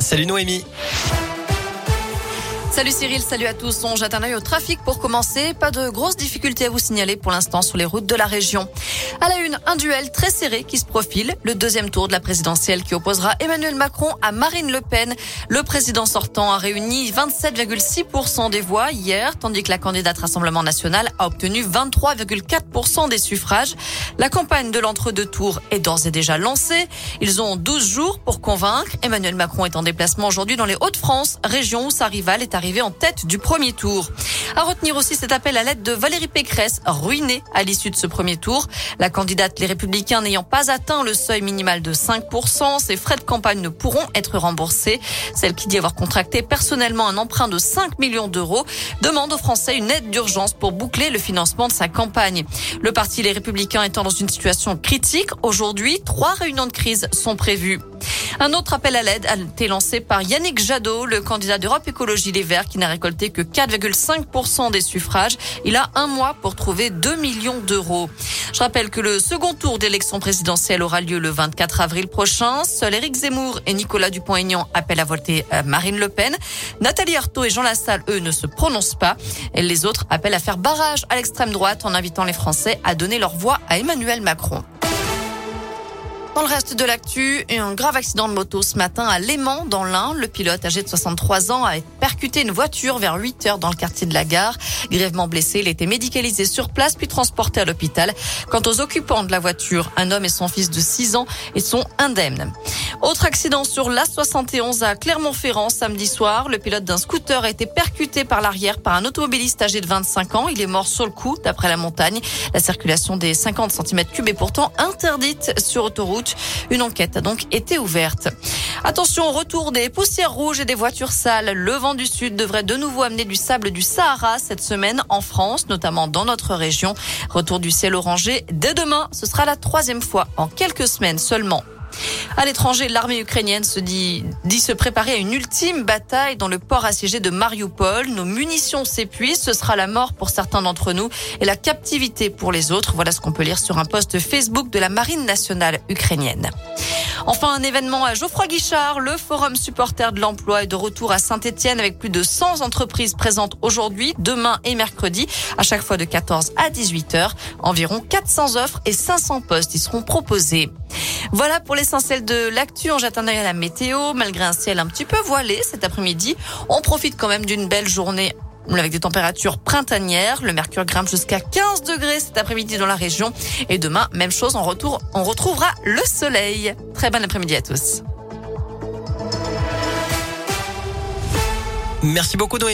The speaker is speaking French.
Salut Noémie. Salut Cyril, salut à tous. On jette un œil au trafic pour commencer. Pas de grosses difficultés à vous signaler pour l'instant sur les routes de la région. À la une, un duel très serré qui se profile. Le deuxième tour de la présidentielle qui opposera Emmanuel Macron à Marine Le Pen. Le président sortant a réuni 27,6% des voix hier, tandis que la candidate Rassemblement National a obtenu 23,4% des suffrages. La campagne de l'entre-deux tours est d'ores et déjà lancée. Ils ont 12 jours pour convaincre. Emmanuel Macron est en déplacement aujourd'hui dans les Hauts-de-France, région où sa rivale est arrivé en tête du premier tour. À retenir aussi cet appel à l'aide de Valérie Pécresse, ruinée à l'issue de ce premier tour. La candidate Les Républicains n'ayant pas atteint le seuil minimal de 5%, ses frais de campagne ne pourront être remboursés. Celle qui dit avoir contracté personnellement un emprunt de 5 millions d'euros demande aux Français une aide d'urgence pour boucler le financement de sa campagne. Le parti Les Républicains étant dans une situation critique, aujourd'hui, trois réunions de crise sont prévues. Un autre appel à l'aide a été lancé par Yannick Jadot, le candidat d'Europe Écologie Les Verts, qui n'a récolté que 4,5% des suffrages. Il a un mois pour trouver 2 millions d'euros. Je rappelle que le second tour d'élection présidentielle aura lieu le 24 avril prochain. Seuls Éric Zemmour et Nicolas Dupont-Aignan appellent à voter Marine Le Pen. Nathalie Arthaud et Jean Lassalle, eux, ne se prononcent pas. Et les autres appellent à faire barrage à l'extrême droite en invitant les Français à donner leur voix à Emmanuel Macron. Dans le reste de l'actu, un grave accident de moto ce matin à Léman, dans l'Ain. Le pilote âgé de 63 ans a percuté une voiture vers 8 heures dans le quartier de la gare. Grièvement blessé, il était médicalisé sur place puis transporté à l'hôpital. Quant aux occupants de la voiture, un homme et son fils de 6 ans, ils sont indemnes. Autre accident sur l'A71 à Clermont-Ferrand samedi soir. Le pilote d'un scooter a été percuté par l'arrière par un automobiliste âgé de 25 ans. Il est mort sur le coup d'après la montagne. La circulation des 50 cm3 est pourtant interdite sur autoroute. Une enquête a donc été ouverte. Attention, retour des poussières rouges et des voitures sales. Le vent du sud devrait de nouveau amener du sable du Sahara cette semaine en France, notamment dans notre région. Retour du ciel orangé dès demain. Ce sera la troisième fois en quelques semaines seulement. À l'étranger, l'armée ukrainienne se dit, dit se préparer à une ultime bataille dans le port assiégé de Mariupol. Nos munitions s'épuisent, ce sera la mort pour certains d'entre nous et la captivité pour les autres. Voilà ce qu'on peut lire sur un post Facebook de la Marine nationale ukrainienne. Enfin, un événement à Geoffroy Guichard. Le forum supporter de l'emploi est de retour à Saint-Etienne avec plus de 100 entreprises présentes aujourd'hui, demain et mercredi, à chaque fois de 14 à 18 heures. Environ 400 offres et 500 postes y seront proposés. Voilà pour l'essentiel de l'actu. On jette un œil à la météo. Malgré un ciel un petit peu voilé cet après-midi, on profite quand même d'une belle journée avec des températures printanières. Le mercure grimpe jusqu'à 15 degrés cet après-midi dans la région. Et demain, même chose, en retour, on retrouvera le soleil. Très bon après-midi à tous. Merci beaucoup Noémie.